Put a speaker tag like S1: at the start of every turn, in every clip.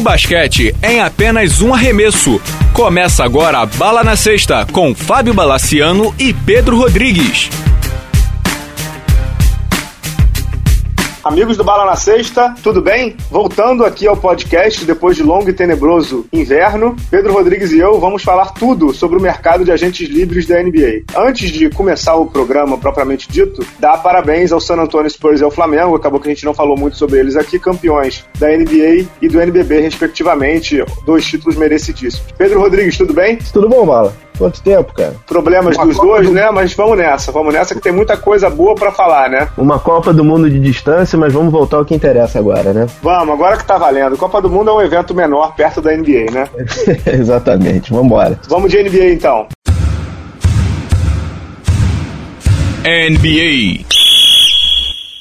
S1: O basquete em apenas um arremesso. Começa agora a Bala na Sexta com Fábio Balaciano e Pedro Rodrigues.
S2: Amigos do Bala na Sexta, tudo bem? Voltando aqui ao podcast depois de longo e tenebroso inverno, Pedro Rodrigues e eu vamos falar tudo sobre o mercado de agentes livres da NBA. Antes de começar o programa propriamente dito, dá parabéns ao San Antonio Spurs e ao Flamengo, acabou que a gente não falou muito sobre eles aqui, campeões da NBA e do NBB, respectivamente, dois títulos merecidíssimos. Pedro Rodrigues, tudo bem?
S3: Tudo bom, Bala? Quanto tempo, cara?
S2: Problemas Uma dos Copa dois, do... né? Mas vamos nessa, vamos nessa que tem muita coisa boa para falar, né?
S3: Uma Copa do Mundo de distância, mas vamos voltar ao que interessa agora, né?
S2: Vamos, agora que tá valendo. Copa do Mundo é um evento menor perto da NBA, né?
S3: Exatamente, vamos embora.
S2: Vamos de NBA então.
S1: NBA.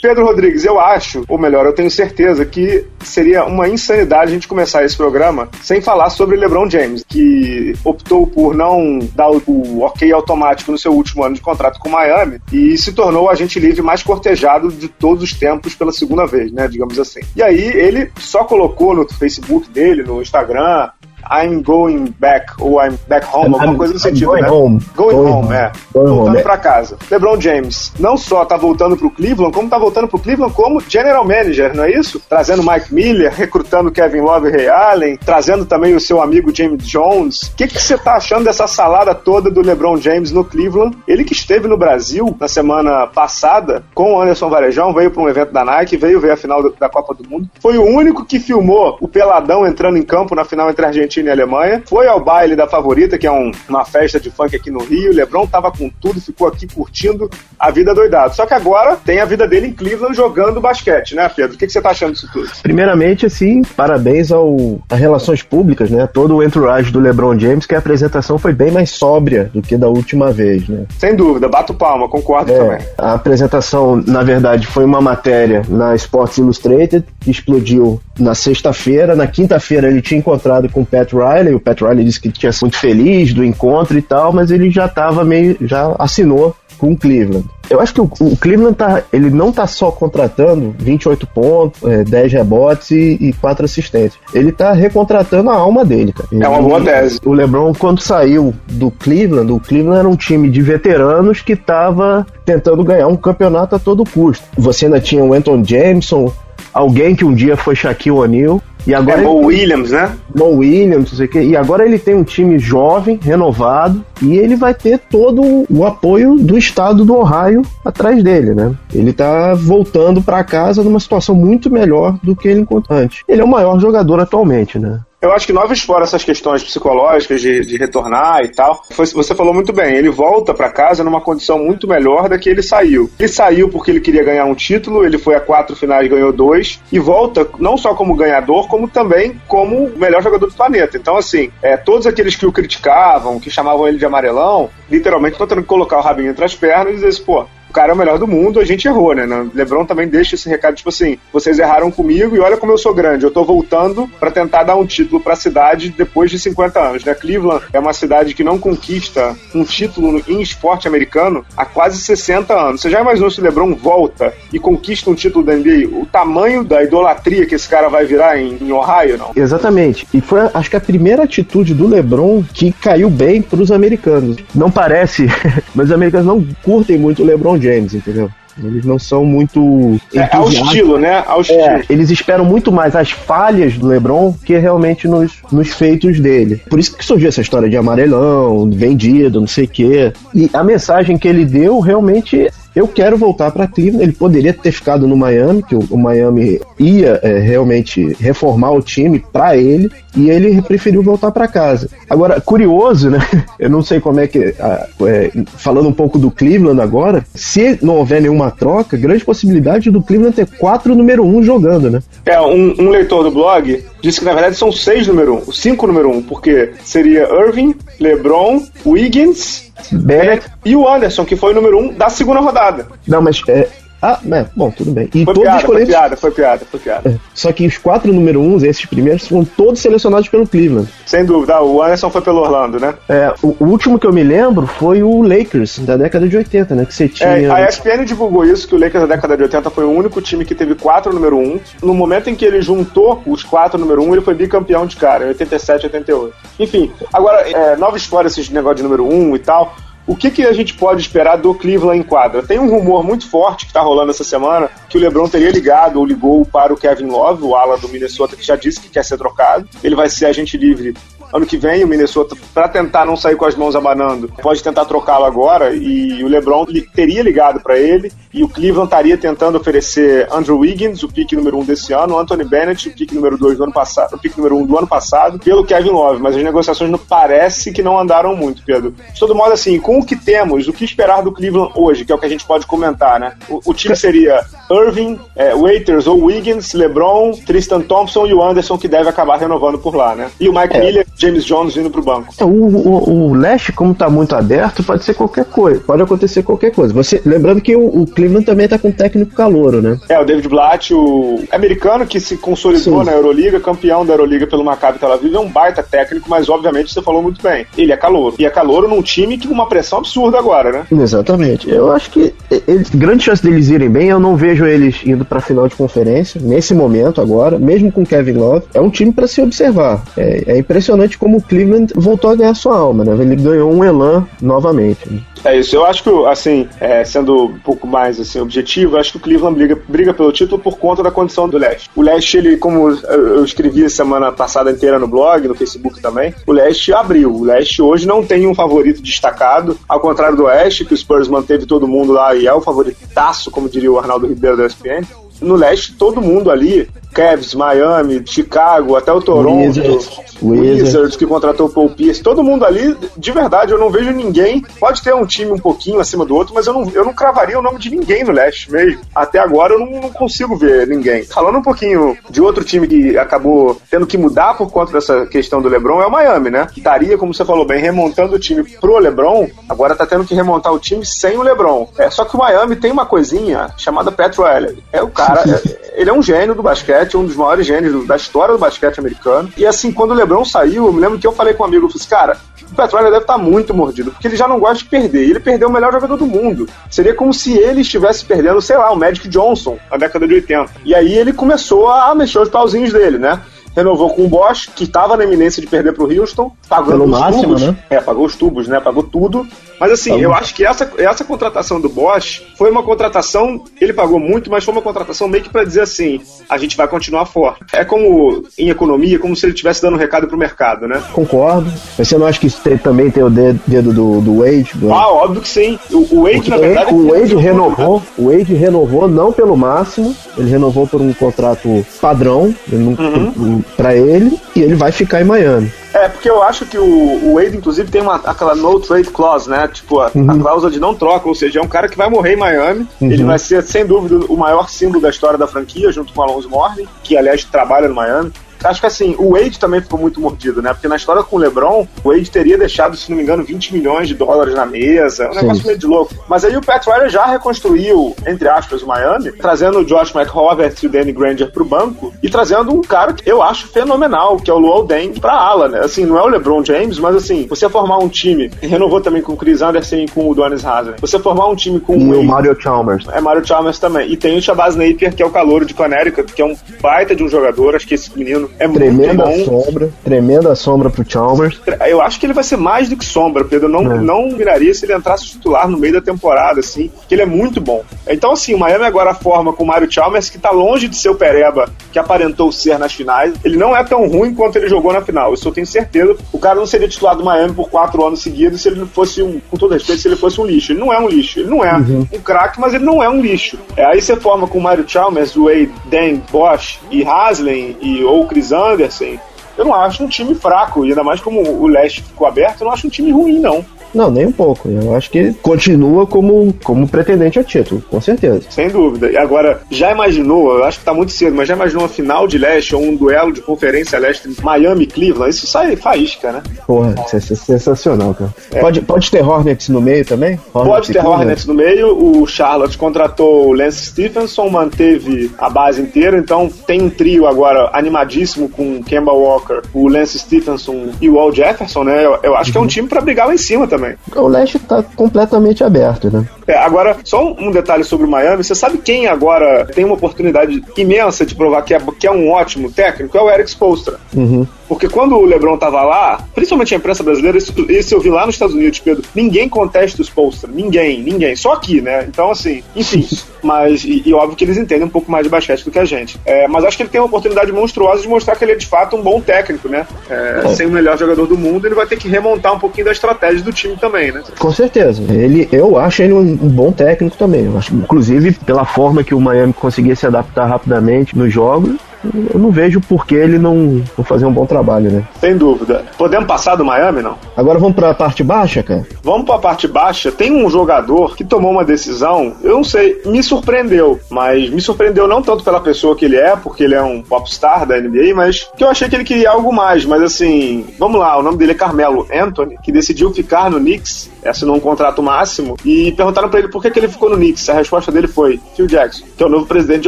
S2: Pedro Rodrigues, eu acho, ou melhor, eu tenho certeza que seria uma insanidade a gente começar esse programa sem falar sobre LeBron James, que optou por não dar o ok automático no seu último ano de contrato com Miami e se tornou o agente livre mais cortejado de todos os tempos pela segunda vez, né, digamos assim. E aí ele só colocou no Facebook dele, no Instagram, I'm going back, ou I'm back home, alguma coisa do sentido,
S3: going
S2: né?
S3: Home.
S2: Going, going home, é. Going voltando home. É. pra casa. LeBron James não só tá voltando pro Cleveland, como tá voltando pro Cleveland como general manager, não é isso? Trazendo Mike Miller, recrutando Kevin Love e Ray Allen, trazendo também o seu amigo James Jones. O que você tá achando dessa salada toda do LeBron James no Cleveland? Ele que esteve no Brasil na semana passada com o Anderson Varejão, veio para um evento da Nike, veio ver a final da Copa do Mundo. Foi o único que filmou o Peladão entrando em campo na final entre a Argentina Argentina e Alemanha. Foi ao baile da favorita, que é um, uma festa de funk aqui no Rio. O Lebron tava com tudo, ficou aqui curtindo a vida doidado. Só que agora tem a vida dele em Cleveland jogando basquete, né, Pedro? O que, que você tá achando disso tudo?
S3: Primeiramente, assim, parabéns ao a Relações Públicas, né? Todo o entourage do LeBron James, que a apresentação foi bem mais sóbria do que da última vez, né?
S2: Sem dúvida, bato palma, concordo
S3: é,
S2: também.
S3: A apresentação, na verdade, foi uma matéria na Sports Illustrated, que explodiu na sexta-feira. Na quinta-feira ele tinha encontrado com o Pat Riley. O Pat Riley disse que tinha sido muito feliz do encontro e tal, mas ele já estava meio. já assinou com o Cleveland. Eu acho que o, o, Cleveland tá, ele não tá só contratando 28 pontos, é, 10 rebotes e, e 4 assistências. Ele tá recontratando a alma dele, cara.
S2: É uma boa tese.
S3: O LeBron, quando saiu do Cleveland, o Cleveland era um time de veteranos que tava tentando ganhar um campeonato a todo custo. Você ainda tinha o Anton Jameson, alguém que um dia foi Shaquille O'Neal.
S2: E agora é Mo Williams, né?
S3: Mo Williams, não sei o quê. E agora ele tem um time jovem, renovado, e ele vai ter todo o apoio do estado do Ohio atrás dele, né? Ele tá voltando para casa numa situação muito melhor do que ele encontrou antes. Ele é o maior jogador atualmente, né?
S2: Eu acho que não fora essas questões psicológicas de, de retornar e tal. Você falou muito bem, ele volta para casa numa condição muito melhor da que ele saiu. Ele saiu porque ele queria ganhar um título, ele foi a quatro finais ganhou dois, e volta não só como ganhador, como também como o melhor jogador do planeta. Então, assim, é, todos aqueles que o criticavam, que chamavam ele de amarelão, literalmente estão tendo que colocar o rabinho entre as pernas e dizer assim, pô, o cara é o melhor do mundo, a gente errou, né? LeBron também deixa esse recado, tipo assim, vocês erraram comigo e olha como eu sou grande, eu tô voltando para tentar dar um título para a cidade depois de 50 anos, né? Cleveland é uma cidade que não conquista um título em esporte americano há quase 60 anos. Você já imaginou se LeBron volta e conquista um título da NBA? O tamanho da idolatria que esse cara vai virar em, em Ohio, não?
S3: Exatamente. E foi, acho que a primeira atitude do LeBron que caiu bem para os americanos. Não parece, mas os americanos não curtem muito o LeBron James, entendeu? Eles não são muito.
S2: É, ao estilo, né? Ao é, estilo.
S3: É, eles esperam muito mais as falhas do LeBron que realmente nos, nos feitos dele. Por isso que surgiu essa história de amarelão, vendido, não sei o quê. E a mensagem que ele deu realmente eu quero voltar para Cleveland. Ele poderia ter ficado no Miami, que o, o Miami ia é, realmente reformar o time para ele, e ele preferiu voltar para casa. Agora, curioso, né? Eu não sei como é que. É, falando um pouco do Cleveland agora, se não houver nenhuma troca, grande possibilidade do Cleveland ter quatro número um jogando, né?
S2: É, um, um leitor do blog disse que na verdade são seis número um, cinco número um, porque seria Irving, LeBron, Wiggins, Bennett e o Anderson, que foi o número um da segunda rodada.
S3: Não, mas é, Ah, é, bom, tudo bem.
S2: E foi todos piada, escolhidos... foi piada, foi piada, foi piada. É,
S3: só que os quatro número uns, esses primeiros, foram todos selecionados pelo Cleveland.
S2: Sem dúvida, o Anderson foi pelo Orlando, né?
S3: É, o, o último que eu me lembro foi o Lakers, da década de 80, né? Que você tinha.
S2: É, a ESPN divulgou isso, que o Lakers da década de 80 foi o único time que teve quatro número um. No momento em que ele juntou os quatro número um, ele foi bicampeão de cara, em 87 88. Enfim, agora, é, nova história, esses negócio de número um e tal. O que, que a gente pode esperar do Cleveland em quadra? Tem um rumor muito forte que está rolando essa semana que o LeBron teria ligado ou ligou para o Kevin Love, o ala do Minnesota, que já disse que quer ser trocado. Ele vai ser agente livre ano que vem, o Minnesota, para tentar não sair com as mãos abanando, pode tentar trocá-lo agora. E o LeBron teria ligado para ele. E o Cleveland estaria tentando oferecer Andrew Wiggins, o pique número um desse ano, Anthony Bennett, o pique número dois do ano passado, o pique número um do ano passado, pelo Kevin Love. Mas as negociações não parece que não andaram muito, Pedro. De todo modo, assim, com o que temos, o que esperar do Cleveland hoje, que é o que a gente pode comentar, né? O, o time seria Irving, é, Waiters ou Wiggins, LeBron, Tristan Thompson e o Anderson, que deve acabar renovando por lá, né? E o Mike é. Miller James Jones indo pro banco.
S3: É, o, o, o leste, como tá muito aberto, pode ser qualquer coisa. Pode acontecer qualquer coisa. Você, lembrando que o, o Cleveland também tá com um técnico calouro, né?
S2: É, o David Blatt, o americano que se consolidou Sim. na Euroliga, campeão da Euroliga pelo Maccabi Tel Aviv, é um baita técnico, mas obviamente você falou muito bem. Ele é calouro. E é calouro num time que uma pressão absurda agora, né?
S3: Exatamente. Eu acho que eles, grande chance deles irem bem, eu não vejo eles indo pra final de conferência, nesse momento agora, mesmo com Kevin Love. É um time para se observar. É, é impressionante impressionante como o Cleveland voltou a ganhar sua alma, né? Ele ganhou um elan novamente.
S2: É isso, eu acho que, assim, é, sendo um pouco mais assim, objetivo, acho que o Cleveland briga, briga pelo título por conta da condição do Leste. O Leste, ele, como eu escrevi semana passada inteira no blog, no Facebook também, o Leste abriu. O Leste hoje não tem um favorito destacado, ao contrário do Oeste, que o Spurs manteve todo mundo lá e é o favoritaço, como diria o Arnaldo Ribeiro da ESPN. No Leste, todo mundo ali Cavs, Miami, Chicago, até o Toronto, Wizards, Wizards que contratou o Paul Pierce, todo mundo ali, de verdade, eu não vejo ninguém. Pode ter um time um pouquinho acima do outro, mas eu não, eu não cravaria o nome de ninguém no leste mesmo. Até agora eu não, não consigo ver ninguém. Falando um pouquinho de outro time que acabou tendo que mudar por conta dessa questão do LeBron, é o Miami, né? Que estaria, como você falou bem, remontando o time pro LeBron, agora tá tendo que remontar o time sem o LeBron. É, só que o Miami tem uma coisinha chamada Petro Elliott. É o cara, é, ele é um gênio do basquete um dos maiores gênios da história do basquete americano. E assim, quando o LeBron saiu, eu me lembro que eu falei com um amigo, eu falei assim, cara, o Petróleo deve estar tá muito mordido, porque ele já não gosta de perder. Ele perdeu o melhor jogador do mundo. Seria como se ele estivesse perdendo, sei lá, o Magic Johnson na década de 80. E aí ele começou a mexer os pauzinhos dele, né? renovou com o Bosch, que estava na iminência de perder para o Houston, pagando Pelo os máximo, tubos. Né? É, pagou os tubos, né? Pagou tudo. Mas assim, eu acho que essa, essa contratação do Bosch foi uma contratação, ele pagou muito, mas foi uma contratação meio que para dizer assim, a gente vai continuar forte. É como em economia, como se ele estivesse dando um recado pro mercado, né?
S3: Concordo. Mas você não acha que isso tem, também tem o dedo do, do Wade? Do...
S2: Ah, óbvio que sim. O, o Wade, Porque na verdade.
S3: O Wade renovou, o Wade renovou não pelo máximo, ele renovou por um contrato padrão uhum. para ele e ele vai ficar em Miami.
S2: É, porque eu acho que o, o Wade, inclusive, tem uma, aquela no trade clause, né? Tipo, a, uhum. a cláusula de não troca, ou seja, é um cara que vai morrer em Miami. Uhum. Ele vai ser, sem dúvida, o maior símbolo da história da franquia, junto com o Alonso Morning, que, aliás, trabalha no Miami. Acho que assim, o Wade também ficou muito mordido, né? Porque na história com o LeBron, o Wade teria deixado, se não me engano, 20 milhões de dólares na mesa. Um Sim. negócio meio de louco. Mas aí o Pat Riley já reconstruiu, entre aspas, o Miami, trazendo o Josh McHovert e o Danny Granger pro banco e trazendo um cara que eu acho fenomenal, que é o Luol Deng pra ala, né? Assim, não é o LeBron James, mas assim, você formar um time, renovou também com o Chris Anderson e com o Donis Haslem. Você formar um time com
S3: e o Mario Chalmers.
S2: É Mario Chalmers também. E tem o Shabazz Napier, que é o calouro de Connecticut, que é um baita de um jogador. Acho que esse menino é
S3: Tremenda
S2: muito
S3: bom. sombra. Tremenda sombra pro Chalmers.
S2: Eu acho que ele vai ser mais do que sombra, Pedro. Não, é. não viraria se ele entrasse titular no meio da temporada, assim, que ele é muito bom. Então, assim, o Miami agora forma com o Mario Chalmers, que tá longe de ser o Pereba que aparentou ser nas finais. Ele não é tão ruim quanto ele jogou na final. Isso eu tenho certeza. O cara não seria titular do Miami por quatro anos seguidos se ele fosse um, com todo respeito, se ele fosse um lixo. Ele não é um lixo. Ele não é uhum. um craque, mas ele não é um lixo. É, aí você forma com o Mario Chalmers, Wade, Dan, Bosch e Haslem e ou Chris Anderson eu não acho um time fraco, e ainda mais como o leste ficou aberto, eu não acho um time ruim, não.
S3: Não, nem um pouco. Eu acho que continua como, como pretendente ao título, com certeza.
S2: Sem dúvida. E agora, já imaginou, eu acho que tá muito cedo, mas já imaginou uma final de leste ou um duelo de conferência leste Miami Cleveland? Isso sai faísca, né?
S3: Porra, isso é sensacional, cara. É. Pode, pode ter Hornets no meio também?
S2: Hornets pode ter Hornets no meio. O Charlotte contratou o Lance Stephenson, manteve a base inteira, então tem um trio agora animadíssimo com Kemba Walker, o Lance Stephenson e o Al Jefferson, né? Eu, eu acho uhum. que é um uhum. time para brigar lá em cima também.
S3: O leste tá completamente aberto, né?
S2: É, agora, só um detalhe sobre o Miami. Você sabe quem agora tem uma oportunidade imensa de provar que é, que é um ótimo técnico? É o Eric Spoelstra.
S3: Uhum.
S2: Porque quando o LeBron tava lá, principalmente a imprensa brasileira, isso, isso eu vi lá nos Estados Unidos, Pedro, ninguém contesta os posters. Ninguém, ninguém. Só aqui, né? Então, assim, enfim. mas, e, e, óbvio que eles entendem um pouco mais de basquete do que a gente. É, mas acho que ele tem uma oportunidade monstruosa de mostrar que ele é de fato um bom técnico, né? É, é. Sem o melhor jogador do mundo, ele vai ter que remontar um pouquinho da estratégia do time também, né?
S3: Com certeza. Ele, eu acho ele um, um bom técnico também. Eu acho, inclusive, pela forma que o Miami conseguia se adaptar rapidamente nos jogos, eu não vejo por que ele não, não fazer um bom trabalho, né?
S2: Sem dúvida. Podemos passar do Miami, não?
S3: Agora vamos para a parte baixa, cara?
S2: Vamos para a parte baixa. Tem um jogador que tomou uma decisão, eu não sei, me surpreendeu, mas me surpreendeu não tanto pela pessoa que ele é, porque ele é um popstar da NBA, mas que eu achei que ele queria algo mais. Mas assim, vamos lá, o nome dele é Carmelo Anthony, que decidiu ficar no Knicks, assinou um contrato máximo, e perguntaram para ele por que, que ele ficou no Knicks. A resposta dele foi Phil Jackson, que é o novo presidente de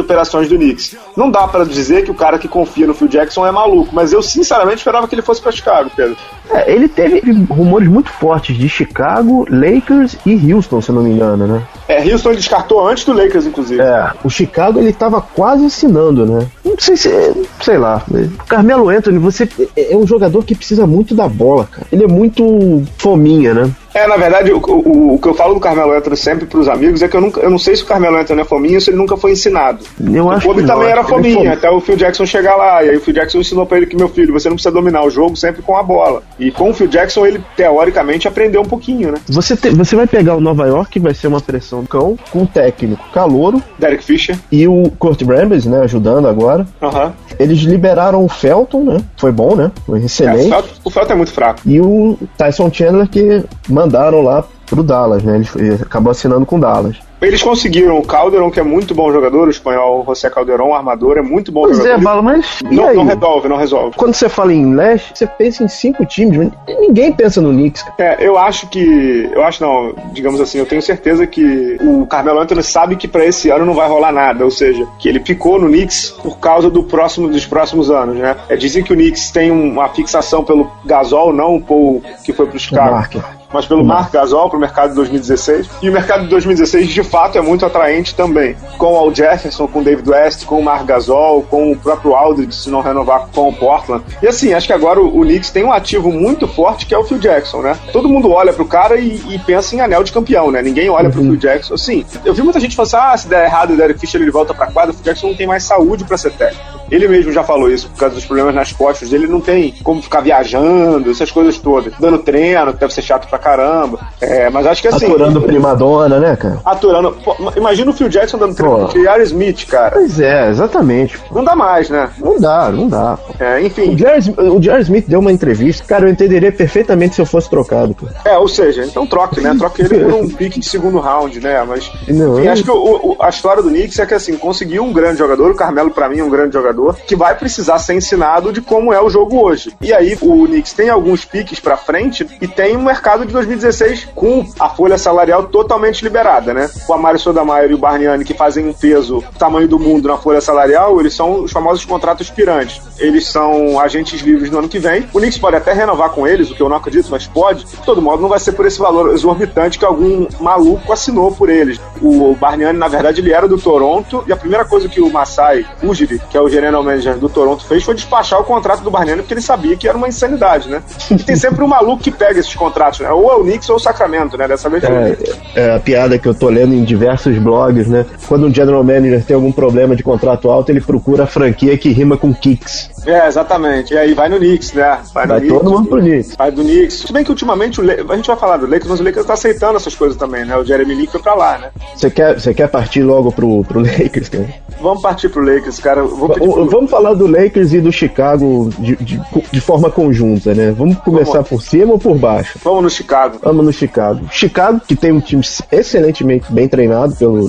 S2: operações do Knicks. Não dá para dizer que o cara que confia no Phil Jackson é maluco, mas eu sinceramente esperava que ele fosse para Chicago, Pedro.
S3: É, ele teve rumores muito fortes de Chicago, Lakers e Houston, se não me engano, né?
S2: É, Houston descartou antes do Lakers, inclusive.
S3: É, o Chicago ele tava quase assinando, né? Não sei se, sei lá. Carmelo Anthony, você é um jogador que precisa muito da bola, cara. Ele é muito fominha, né?
S2: É, na verdade, o, o, o, que eu falo do Carmelo Anthony sempre pros amigos é que eu, nunca, eu não sei se o Carmelo Anthony é fominha ou se ele nunca foi ensinado.
S3: Eu acho o Kobe
S2: também
S3: não,
S2: era é fominha, é até o Phil Jackson chegar lá. E aí o Phil Jackson ensinou pra ele que, meu filho, você não precisa dominar o jogo sempre com a bola. E com o Phil Jackson, ele teoricamente aprendeu um pouquinho, né?
S3: Você, te, você vai pegar o Nova York, que vai ser uma pressão cão, com o técnico calouro.
S2: Derek Fisher.
S3: E o Kurt Rambis, né, ajudando agora.
S2: Uhum.
S3: Eles liberaram o Felton, né? Foi bom, né? Foi excelente. É, o,
S2: Felton, o Felton é muito fraco.
S3: E o Tyson Chandler que mandaram lá pro Dallas, né? Ele acabou assinando com o Dallas.
S2: Eles conseguiram o Calderon, que é muito bom jogador, o espanhol José Calderon, armador, é muito bom
S3: pois
S2: jogador.
S3: é, Bala, mas.
S2: Não, não, resolve, não resolve.
S3: Quando você fala em leste, você pensa em cinco times, mas ninguém pensa no Knicks.
S2: É, eu acho que. Eu acho não, digamos assim, eu tenho certeza que o Carmelo Anthony sabe que para esse ano não vai rolar nada, ou seja, que ele ficou no Knicks por causa do próximo, dos próximos anos, né? É, dizem que o Knicks tem uma fixação pelo Gasol, não o Paul que foi pro Chicago mas pelo Mark Gasol para o mercado de 2016. E o mercado de 2016, de fato, é muito atraente também. Com o Al Jefferson, com o David West, com o Mark Gasol, com o próprio Aldridge, se não renovar com o Portland. E assim, acho que agora o, o Knicks tem um ativo muito forte que é o Phil Jackson, né? Todo mundo olha pro cara e, e pensa em anel de campeão, né? Ninguém olha uhum. pro Phil Jackson. Assim, eu vi muita gente falando assim, ah, se der errado o Derek Fisher ele volta pra quadra, o Phil Jackson não tem mais saúde para ser técnico. Ele mesmo já falou isso, por causa dos problemas nas costas dele, não tem como ficar viajando, essas coisas todas. Dando treino, que deve ser chato pra caramba. É, mas acho que assim.
S3: Aturando primadona, né, cara?
S2: Aturando. Pô, imagina o Phil Jackson dando treino de Aaron Smith, cara.
S3: Pois é, exatamente.
S2: Não dá mais, né?
S3: Não dá, não dá.
S2: É, enfim.
S3: O Jerry, Smith deu uma entrevista, cara, eu entenderia perfeitamente se eu fosse trocado, cara.
S2: É, ou seja, então troque, né? Troque ele por um pique de segundo round, né? Mas. Não, enfim, eu... acho que o, o, a história do Knicks é que assim, conseguiu um grande jogador, o Carmelo, para mim, é um grande jogador, que vai precisar ser ensinado de como é o jogo hoje. E aí o Knicks tem alguns piques para frente e tem um mercado de 2016 com a folha salarial totalmente liberada, né? O Amário Sodameyer e o Barniani que fazem um peso tamanho do mundo na folha salarial, eles são os famosos contratos pirantes. Eles são agentes livres no ano que vem. O Knicks pode até renovar com eles, o que eu não acredito, mas pode. De todo modo, não vai ser por esse valor exorbitante que algum maluco assinou por eles. O Barniani, na verdade, ele era do Toronto e a primeira coisa que o Masai Ujiri, que é o general manager do Toronto, fez foi despachar o contrato do Barnett porque ele sabia que era uma insanidade, né? E tem sempre um maluco que pega esses contratos, né? Ou é o Knicks ou o Sacramento, né? Dessa vez
S3: é, é a piada que eu tô lendo em diversos blogs, né? Quando um general manager tem algum problema de contrato alto, ele procura a franquia que rima com Kicks.
S2: É, exatamente. E aí vai no Knicks, né?
S3: Vai, vai todo mundo pro Knicks.
S2: Vai do Knicks. Se bem que ultimamente o Le... a gente vai falar do Lakers, mas o Lakers tá aceitando essas coisas também, né? O Jeremy Lee foi pra lá, né?
S3: Você quer, quer partir logo pro, pro Lakers, cara?
S2: Vamos partir pro Lakers, cara. Vou pedir
S3: vamos, vamos falar do Lakers e do Chicago de, de, de forma conjunta, né? Vamos começar vamos. por cima ou por baixo?
S2: Vamos no Chicago.
S3: Vamos no Chicago. Chicago, que tem um time excelentemente bem treinado pelo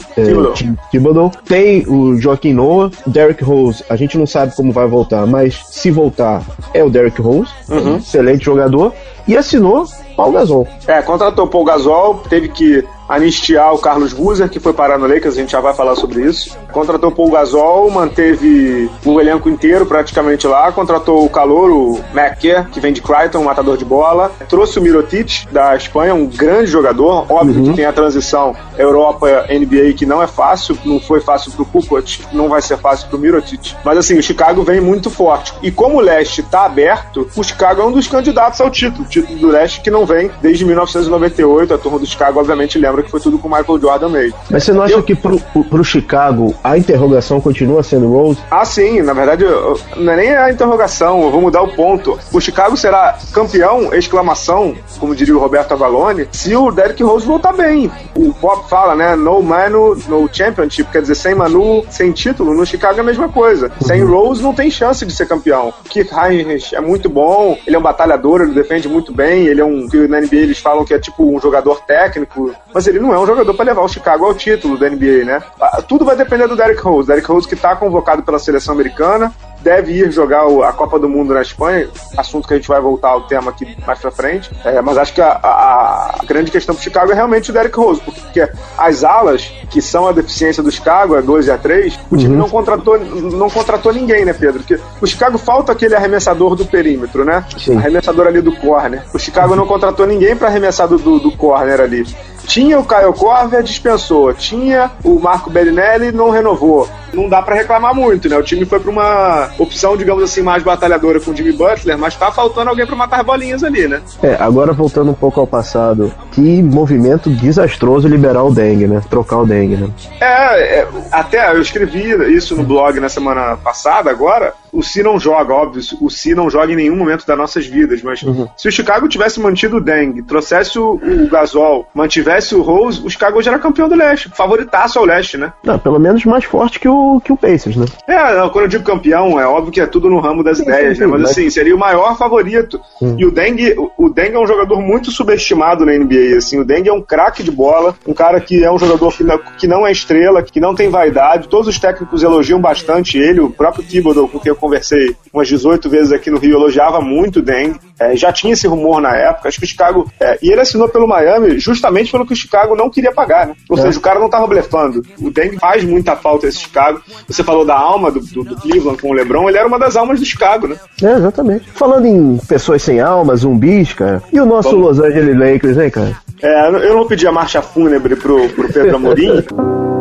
S3: time Thibodeau. Tem o Joaquim Noah, Derrick Rose, a gente não sabe como vai voltar, mas se voltar, é o Derrick Rose, uhum. excelente jogador. E assinou Paul Gasol.
S2: É, contratou Paul Gasol, teve que anistiar o Carlos Guzer, que foi parar no Lakers, a gente já vai falar sobre isso. Contratou o Paul Gasol, manteve o elenco inteiro praticamente lá, contratou o calor, o McKer, que vem de Crichton, um matador de bola, trouxe o Mirotic da Espanha, um grande jogador, óbvio uhum. que tem a transição Europa-NBA que não é fácil, não foi fácil pro Kukoc, não vai ser fácil pro Mirotic, mas assim, o Chicago vem muito forte. E como o leste tá aberto, o Chicago é um dos candidatos ao título, o título do leste que não vem desde 1998, a turma do Chicago obviamente lembra lembra que foi tudo com o Michael Jordan mesmo.
S3: Mas você não acha eu... que pro, pro Chicago a interrogação continua sendo Rose?
S2: Ah, sim, na verdade, eu, não é nem a interrogação, eu vou mudar o ponto. O Chicago será campeão, exclamação, como diria o Roberto Avalone, se o Derrick Rose voltar bem. O Pop fala, né? No Manu, no Championship, quer dizer, sem Manu, sem título, no Chicago é a mesma coisa. Uhum. Sem Rose não tem chance de ser campeão. O Keith Heinrich é muito bom, ele é um batalhador, ele defende muito bem, ele é um, que na NBA eles falam que é tipo um jogador técnico, mas mas ele não é um jogador para levar o Chicago ao título da NBA, né? Ah, tudo vai depender do Derrick Rose. Derrick Rose que está convocado pela seleção americana, deve ir jogar a Copa do Mundo na Espanha, assunto que a gente vai voltar ao tema aqui mais pra frente. É, mas acho que a, a, a, grande questão pro Chicago é realmente o Derrick Rose, porque as alas, que são a deficiência do Chicago, a 2 e a 3, o time uhum. não, contratou, não contratou ninguém, né, Pedro? Porque o Chicago falta aquele arremessador do perímetro, né? Sim. Arremessador ali do corner. O Chicago não contratou ninguém para arremessar do, do, do corner ali. Tinha o Caio Corver, dispensou. Tinha o Marco Bellinelli, não renovou. Não dá para reclamar muito, né? O time foi para uma opção, digamos assim, mais batalhadora com o Jimmy Butler, mas tá faltando alguém para matar bolinhas ali, né?
S3: É, agora voltando um pouco ao passado, que movimento desastroso liberar o Deng, né? Trocar o Deng, né?
S2: É, é até eu escrevi isso no blog na semana passada, agora. O Si não joga, óbvio, o Si não joga em nenhum momento das nossas vidas, mas uhum. se o Chicago tivesse mantido o Deng, trouxesse o, o Gasol, mantivesse o Rose, o Chicago já era campeão do leste, favoritaço ao leste, né?
S3: Não, pelo menos mais forte que o, que o Pacers, né?
S2: É, não, quando eu digo campeão, é óbvio que é tudo no ramo das sim, ideias, sim, né? Mas, mas, assim, seria o maior favorito. E o Deng, o, o Deng é um jogador muito subestimado na NBA, assim, o Deng é um craque de bola, um cara que é um jogador que não, que não é estrela, que não tem vaidade, todos os técnicos elogiam bastante ele, o próprio Thibodeau, com quem eu conversei umas 18 vezes aqui no Rio, elogiava muito o Deng, é, já tinha esse rumor na época, acho que o Chicago, é, e ele assinou pelo Miami justamente pelo que o Chicago não queria pagar, né? Ou é. seja, o cara não tava blefando. O Deng faz muita falta esse Chicago. Você falou da alma do, do, do, Cleveland com o LeBron, ele era uma das almas do Chicago, né?
S3: É, exatamente. Falando em pessoas sem alma, zumbis, cara, e o nosso Vamos. Los Angeles Lakers, hein, cara?
S2: É, eu não pedi a marcha fúnebre pro, pro Pedro Amorim.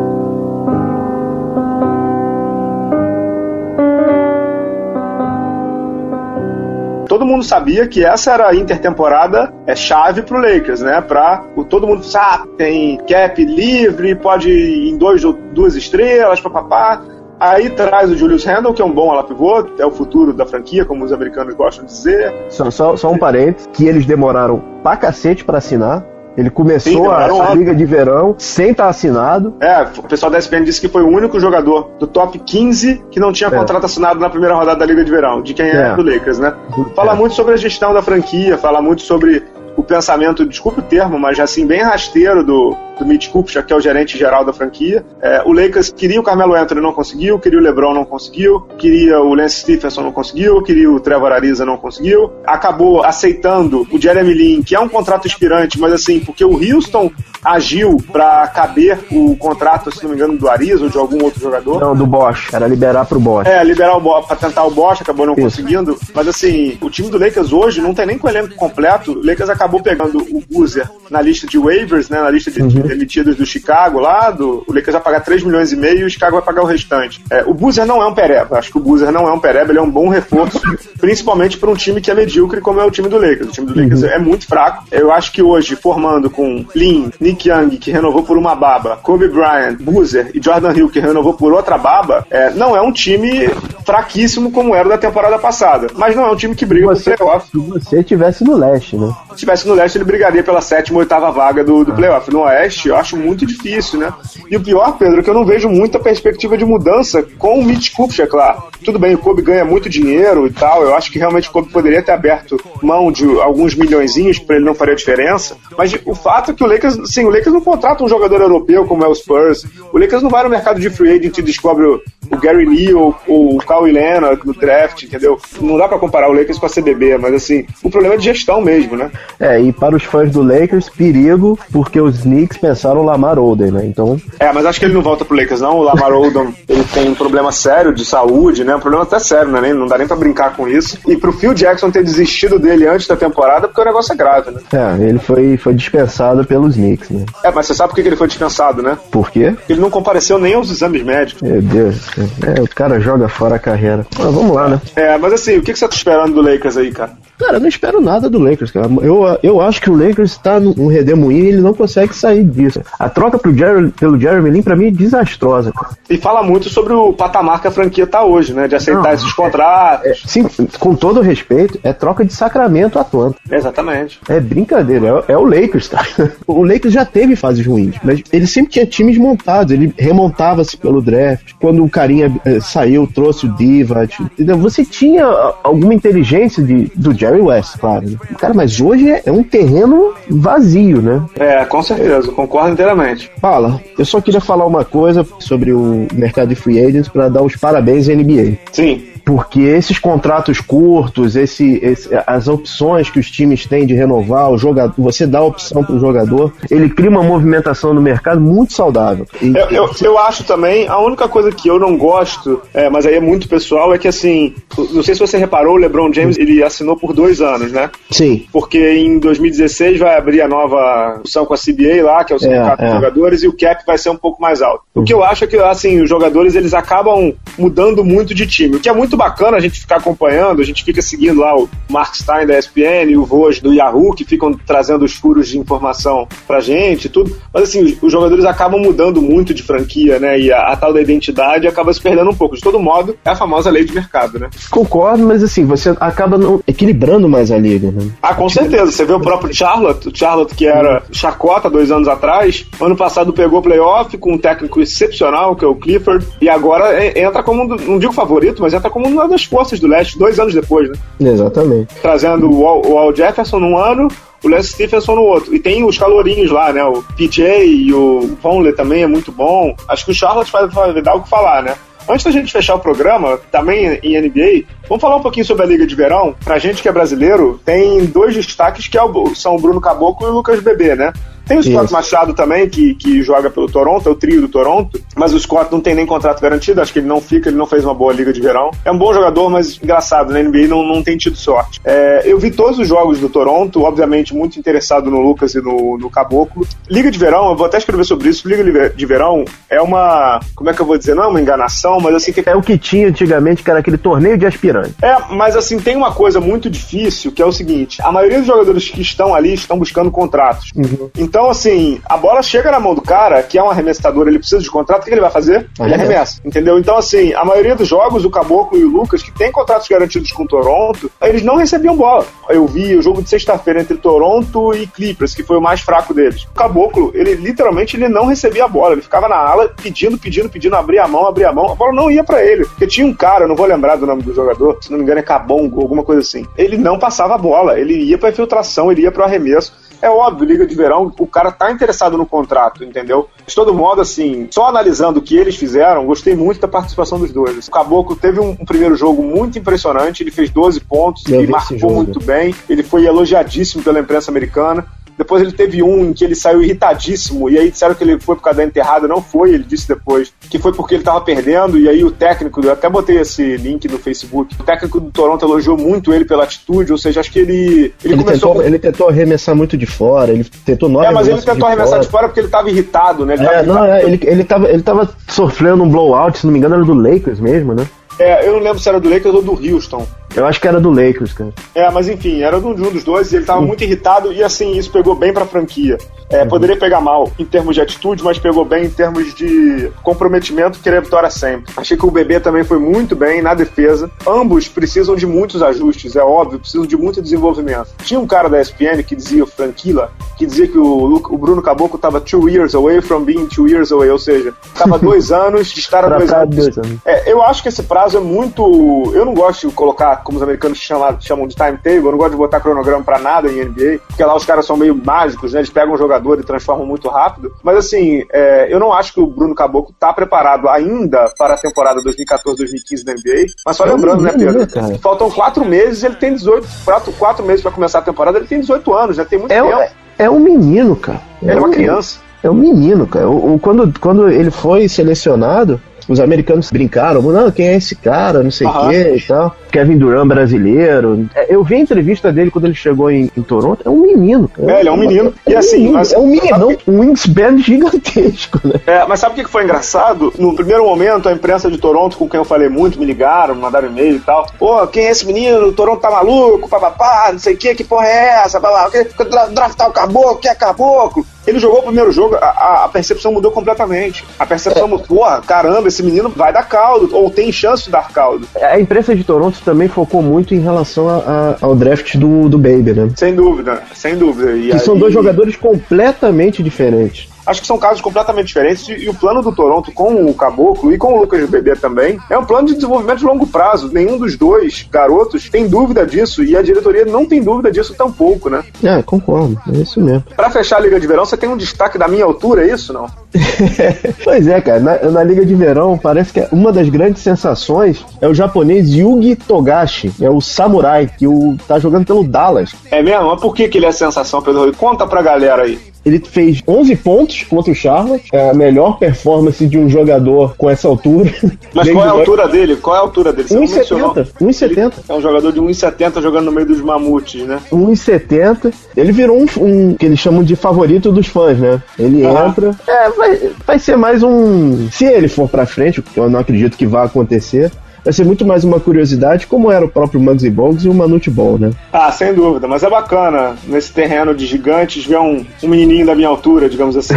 S2: todo mundo sabia que essa era a intertemporada é chave pro Lakers, né? Pra o, todo mundo ah, tem cap livre, pode ir em dois, duas estrelas, papapá. Aí traz o Julius Randle, que é um bom ala pivô, é o futuro da franquia, como os americanos gostam de dizer.
S3: Só, só, só um parênteses, que eles demoraram pra cacete pra assinar. Ele começou Sim, a, a liga de verão sem estar tá assinado.
S2: É, o pessoal da ESPN disse que foi o único jogador do top 15 que não tinha é. contrato assinado na primeira rodada da liga de verão, de quem é, é do Lakers, né? Fala é. muito sobre a gestão da franquia, fala muito sobre o pensamento, desculpe o termo, mas assim, bem rasteiro do, do Mitch Kupchak, que é o gerente geral da franquia. É, o Lakers queria o Carmelo Anthony, não conseguiu, queria o LeBron, não conseguiu, queria o Lance Stephenson, não conseguiu, queria o Trevor Ariza, não conseguiu. Acabou aceitando o Jeremy Lin, que é um contrato expirante, mas assim, porque o Houston agiu para caber o contrato, se não me engano, do Ariza ou de algum outro jogador.
S3: Não, do Bosch, era liberar pro Bosch.
S2: É, liberar o Bosch, pra tentar o Bosch, acabou não Isso. conseguindo. Mas assim, o time do Lakers hoje não tem nem com o elenco completo. O Lakers acabou pegando o Boozer na lista de waivers, né, na lista de, uhum demitidos do Chicago lá, do, o Lakers vai pagar 3 milhões e meio e o Chicago vai pagar o restante. É, o Boozer não é um pereba, acho que o Boozer não é um pereba, ele é um bom reforço, principalmente para um time que é medíocre como é o time do Lakers. O time do Lakers uhum. é muito fraco. Eu acho que hoje, formando com Lin, Nick Young, que renovou por uma baba, Kobe Bryant, Boozer e Jordan Hill, que renovou por outra baba, é, não é um time fraquíssimo como era da temporada passada. Mas não é um time que briga
S3: você, playoff. Se você tivesse no leste, né?
S2: Se tivesse no leste, ele brigaria pela sétima ou oitava vaga do, do ah. playoff. No oeste, eu acho muito difícil, né? E o pior, Pedro, é que eu não vejo muita perspectiva de mudança com o Mitch Kupchak lá. Tudo bem, o Kobe ganha muito dinheiro e tal, eu acho que realmente o Kobe poderia ter aberto mão de alguns milhõeszinhos para ele não faria diferença, mas o fato é que o Lakers, sim, o Lakers não contrata um jogador europeu como é o Spurs, o Lakers não vai no mercado de free agent e descobre o, o Gary Lee ou, ou o Kawhi Leonard no draft, entendeu? Não dá para comparar o Lakers com a CBB, mas assim, o problema é de gestão mesmo, né?
S3: É, e para os fãs do Lakers, perigo, porque os Knicks pensaram Lamar Odom, né? Então.
S2: É, mas acho que ele não volta pro Lakers, não. O Lamar Odom, ele tem um problema sério de saúde, né? Um problema até sério, né? Não dá nem pra brincar com isso. E pro Phil Jackson ter desistido dele antes da temporada, porque o negócio é grave, né?
S3: É, ele foi, foi dispensado pelos Knicks, né?
S2: É, mas você sabe por que ele foi dispensado, né?
S3: Por quê?
S2: Ele não compareceu nem aos exames médicos.
S3: Meu Deus. É, o cara joga fora a carreira. Mas vamos lá, né?
S2: É, mas assim, o que você tá esperando do Lakers aí, cara?
S3: Cara, eu não espero nada do Lakers, cara. Eu, eu acho que o Lakers está num redemoinho e ele não consegue sair disso. A troca pro Jerry, pelo Jeremy Lin, pra mim, é desastrosa, cara.
S2: E fala muito sobre o patamar que a franquia tá hoje, né? De aceitar não, esses contratos.
S3: É, é, sim, com todo respeito, é troca de Sacramento Atlanta.
S2: Exatamente.
S3: É brincadeira, é, é o Lakers, cara. O Lakers já teve fases ruins, mas ele sempre tinha times montados, ele remontava-se pelo draft. Quando o carinha eh, saiu, trouxe o Divat, entendeu? Você tinha alguma inteligência de, do Jerry West, claro. Cara, mas hoje é, é um terreno vazio, né?
S2: É, com certeza, concordo inteiramente.
S3: Fala, eu só queria falar uma coisa sobre o mercado de free agents para dar os parabéns à NBA.
S2: Sim
S3: porque esses contratos curtos, esse, esse, as opções que os times têm de renovar, o jogador, você dá a opção para o jogador, ele cria uma movimentação no mercado muito saudável.
S2: E, eu, eu, eu, acho também, a única coisa que eu não gosto, é, mas aí é muito pessoal, é que assim, não sei se você reparou, o LeBron James ele assinou por dois anos, né?
S3: Sim.
S2: Porque em 2016 vai abrir a nova opção com a CBA lá, que é o sindicato é, é. dos jogadores, e o cap vai ser um pouco mais alto. O que eu acho é que assim, os jogadores eles acabam mudando muito de time, o que é muito muito bacana a gente ficar acompanhando, a gente fica seguindo lá o Mark Stein da ESPN e o Voj do Yahoo, que ficam trazendo os furos de informação pra gente e tudo. Mas assim, os, os, jogadores acabam mudando muito de franquia, né? E a, a, tal da identidade acaba se perdendo um pouco. De todo modo, é a famosa lei de mercado, né?
S3: Concordo, mas assim, você acaba equilibrando mais a liga, né?
S2: Ah, com certeza. Você vê o próprio Charlotte, o Charlotte que era chacota dois anos atrás, ano passado pegou o playoff com um técnico excepcional, que é o Clifford, e agora entra como, não digo favorito, mas entra como uma das forças do leste, dois anos depois, né?
S3: Exatamente.
S2: Trazendo o Al, o Al Jefferson num ano, o Les Stephenson no outro. E tem os calorinhos lá, né? O PJ e o Vonley também é muito bom. Acho que o Charlotte vai, vai dar o que falar, né? Antes da gente fechar o programa, também em NBA, vamos falar um pouquinho sobre a Liga de Verão. Pra gente que é brasileiro, tem dois destaques que é são o Bruno Caboclo e o Lucas Bebê, né? Tem o Scott Isso. Machado também, que, que joga pelo Toronto, é o trio do Toronto, mas o Scott não tem nem contrato garantido, acho que ele não fica, ele não fez uma boa liga de verão. É um bom jogador, mas engraçado, na NBA não, não tem tido sorte. É, eu vi todos os jogos do Toronto, obviamente muito interessado no Lucas e no, no Caboclo. Liga de verão, eu vou até escrever sobre isso, Liga de verão é uma, como é que eu vou dizer, não é uma enganação, mas assim... Que...
S3: É o que tinha antigamente, que era aquele torneio de aspirante.
S2: É, mas assim, tem uma coisa muito difícil, que é o seguinte, a maioria dos jogadores que estão ali estão buscando contratos. Uhum. Então, assim, a bola chega na mão do cara, que é um arremessador, ele precisa de contrato, o que ele vai fazer? Ele arremessa, entendeu? Então, assim, a maioria dos jogos, o Caboclo e o Lucas, que tem contratos garantidos com o Toronto, eles não recebiam bola. Eu vi o jogo de sexta-feira entre Toronto e Clippers, que foi o mais fraco deles. O Caboclo, ele literalmente ele não recebia a bola, ele ficava na ala pedindo, pedindo, pedindo, abrir a mão, abrir a mão, a bola não ia para ele. Porque tinha um cara, eu não vou lembrar do nome do jogador, se não me engano é Cabongo, alguma coisa assim. Ele não passava a bola, ele ia pra infiltração, ele ia pro arremesso. É óbvio, Liga de Verão, o cara tá interessado no contrato, entendeu? De todo modo, assim, só analisando o que eles fizeram, gostei muito da participação dos dois. O Caboclo teve um, um primeiro jogo muito impressionante, ele fez 12 pontos, ele marcou muito bem, ele foi elogiadíssimo pela imprensa americana. Depois ele teve um em que ele saiu irritadíssimo, e aí disseram que ele foi por causa da enterrada. Não foi, ele disse depois que foi porque ele tava perdendo, e aí o técnico, eu até botei esse link no Facebook, o técnico do Toronto elogiou muito ele pela atitude, ou seja, acho que ele.
S3: Ele, ele começou. Tentou, ele tentou arremessar muito de fora, ele tentou nove
S2: É, mas ele tentou de arremessar fora. de fora porque ele tava irritado, né? Ele
S3: é, não, é, ele, ele, tava, ele tava sofrendo um blowout, se não me engano, era do Lakers mesmo, né?
S2: É, eu não lembro se era do Lakers ou do Houston.
S3: Eu acho que era do Lakers, cara.
S2: É, mas enfim, era de um dos dois e ele tava muito irritado e assim, isso pegou bem pra franquia. É, poderia pegar mal em termos de atitude, mas pegou bem em termos de comprometimento, querer vitória sempre. Achei que o bebê também foi muito bem na defesa. Ambos precisam de muitos ajustes, é óbvio, precisam de muito desenvolvimento. Tinha um cara da ESPN que dizia, o Franquila, que dizia que o, o Bruno Caboclo estava two years away from being two years away, ou seja, estava dois anos de estar a dois anos.
S3: dois anos.
S2: É, eu acho que esse prazo é muito. Eu não gosto de colocar, como os americanos chamam, chamam de timetable, eu não gosto de botar cronograma pra nada em NBA, porque lá os caras são meio mágicos, né? Eles pegam um jogador e transformam muito rápido. Mas assim, é, eu não acho que o Bruno Caboclo tá preparado ainda para a temporada 2014-2015 da NBA. Mas só
S3: É
S2: lembrando, né, Pedro?
S3: cara?
S2: Faltam quatro meses, ele tem 18. Quatro, quatro meses pra começar a temporada, ele tem 18 anos, já tem muito
S3: É,
S2: tempo.
S3: um- é um menino, cara.
S2: ele é uma
S3: um-
S2: criança.
S3: É um menino, cara. O, o- quando, quando ele foi selecionado, os americanos brincaram, não, quem é esse cara, não sei o quê e tal. Kevin Durant brasileiro. É, Eu vi a entrevista dele quando ele chegou em, em Toronto, é um menino. cara.
S2: É, ele é um menino. E
S3: um
S2: assim,
S3: menino,
S2: mas-
S3: é um meninão, um wingspan gigantesco, né?
S2: É, mas sabe o que que foi engraçado? No primeiro momento, a imprensa de Toronto, com quem eu falei muito, me ligaram, mandaram e-mail e tal. Pô, quem é esse menino? O Toronto tá maluco, papapá, não sei o que, que porra é essa? Blá, blá, que- que dra- draftar o caboclo, que é caboclo? Ele jogou o primeiro jogo, a, a- percepção mudou completamente. A percepção mudou, porra, caramba, esse menino vai dar caldo, ou tem chance de dar caldo.
S3: A imprensa de Toronto também focou muito em relação a- a- ao draft do, do Baby, né?
S2: Sem dúvida, sem dúvida. E
S3: Que são
S2: aí-
S3: dois jogadores completamente diferentes.
S2: Acho que são casos completamente diferentes e, o plano do Toronto com o Caboclo e com o Lucas Bebê também é um plano de desenvolvimento de longo prazo. Nenhum dos dois garotos tem dúvida disso e a diretoria não tem dúvida disso tampouco, né?
S3: É, concordo, é isso mesmo.
S2: Pra fechar a Liga de Verão, você tem um destaque da minha altura, é isso não?
S3: pois é, cara, na, na Liga de Verão parece que uma das grandes sensações é o japonês Yugi Togashi, é o samurai, que o, tá jogando pelo Dallas.
S2: É mesmo? Mas por que, que ele é sensação, Pedro? Conta pra galera aí.
S3: Ele fez 11 pontos contra o Charlotte, é a melhor performance de um jogador com essa altura.
S2: Mas qual é a altura dele? Qual é a altura dele? Você não mencionou.
S3: 1,70. 1,70.
S2: É um jogador de 1,70 jogando no meio dos mamutes, né?
S3: 1,70. Ele virou um, um que eles chamam de favorito dos fãs, né? Ele
S2: Aham.
S3: entra. É, vai, vai ser mais um. Se ele for pra frente, eu não acredito que vá acontecer, vai ser muito mais uma curiosidade, como era o próprio Muggsy Bogues e o Manute Ball, né?
S2: Ah, sem dúvida. Mas é bacana, nesse terreno de gigantes, ver um, um menininho da minha altura, digamos assim.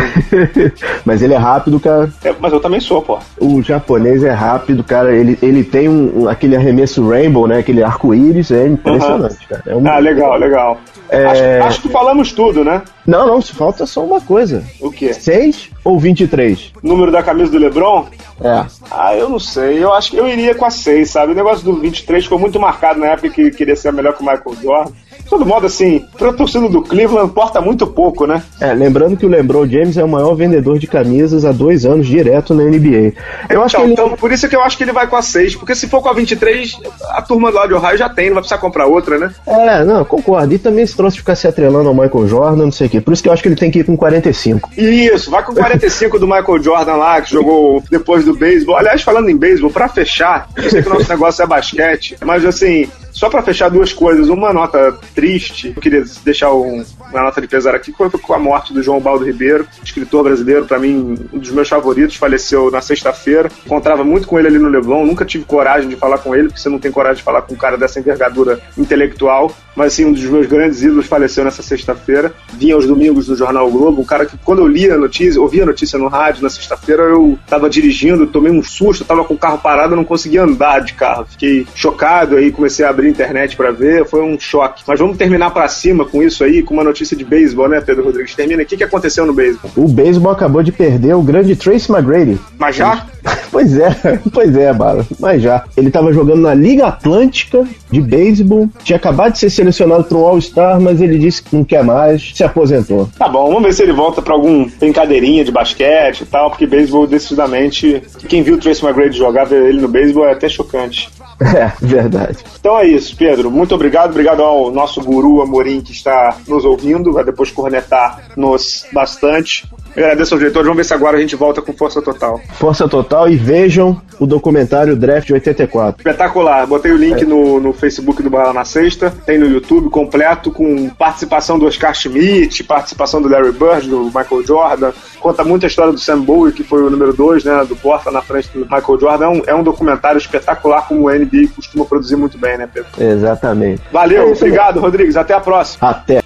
S3: Mas ele é rápido, cara.
S2: É, mas eu também sou, pô.
S3: O japonês é rápido, cara. Ele, ele tem um, aquele arremesso rainbow, né? Aquele arco-íris, é impressionante, cara. É um-
S2: Ah, legal, legal.
S3: É.
S2: Acho, acho que falamos tudo, né?
S3: Não, não, falta só uma coisa.
S2: O quê?
S3: 6 ou 23?
S2: Número da camisa do LeBron?
S3: É.
S2: Ah, eu não sei. Eu acho que eu iria com a 6, sabe? O negócio do 23 ficou muito marcado na época que queria ser melhor que o Michael Jordan. Todo modo, assim, pra torcida do Cleveland importa muito pouco, né?
S3: É, lembrando que o LeBron James é o maior vendedor de camisas há dois anos direto na NBA. Eu acho
S2: então,
S3: que ele.
S2: então, por isso que eu acho que ele vai com a 6, porque se for com a 23, a turma lá de Ohio já tem, não vai precisar comprar outra, né?
S3: É, não, concordo. E também esse troço de ficar se atrelando ao Michael Jordan, não sei o quê. Por isso que eu acho que ele tem que ir com 45.
S2: Isso, vai com 45 do Michael Jordan lá, que jogou depois do beisebol. Aliás, falando em beisebol, pra fechar, eu sei que o nosso negócio é basquete, mas assim, só pra fechar duas coisas. Uma nota triste, eu queria deixar um- uma nota de pesar aqui, foi com a morte do João Baldo Ribeiro, escritor brasileiro, pra mim, um dos meus favoritos, faleceu na sexta-feira. Encontrava muito com ele ali no Leblon, nunca tive coragem de falar com ele, porque você não tem coragem de falar com um cara dessa envergadura intelectual, mas assim, um dos meus grandes ídolos faleceu nessa sexta-feira. Vinha aos domingos no Jornal Globo, um cara que quando eu lia a notícia, ouvia a notícia no rádio na sexta-feira, eu tava dirigindo, tomei um susto, tava com o carro parado, não conseguia andar de carro. Fiquei chocado aí, comecei a abrir a internet pra ver, foi um choque. Mas vamos terminar pra cima com isso aí, com uma notícia de beisebol, né, Pedro Rodrigues? Termina. O que, que aconteceu no beisebol?
S3: O beisebol acabou de perder o grande Tracy McGrady.
S2: Mas já?
S3: Pois é, pois é, Bala. Mas já. Ele tava jogando na Liga Atlântica de beisebol, tinha acabado de ser selecionado para um All-Star, mas ele disse que não quer mais, se aposentou.
S2: Tá bom, vamos ver se ele volta pra algum brincadeirinha de basquete e tal, porque beisebol, decididamente, quem viu o Tracy McGrady jogar, ver ele no beisebol é até chocante.
S3: É, verdade.
S2: Então é isso, Pedro. Muito obrigado. Obrigado ao nosso guru Amorim que está nos ouvindo. Vai depois cornetar-nos bastante. Agradeço aos diretores. Vamos ver se agora a gente volta com força total.
S3: Força total e vejam o documentário Draft 84.
S2: Espetacular. Botei o link no, no Facebook do Bala na Sexta. Tem no YouTube completo com participação do Oscar Schmidt, participação do Larry Bird, do Michael Jordan, conta muito a história do Sam Bowie, que foi o número 2, né, do Porta na frente do Michael Jordan. É um, é um documentário espetacular, como o NBA costuma produzir muito bem, né, Pedro?
S3: Exatamente.
S2: Valeu, é obrigado, Rodrigues. Até a próxima.
S3: Até.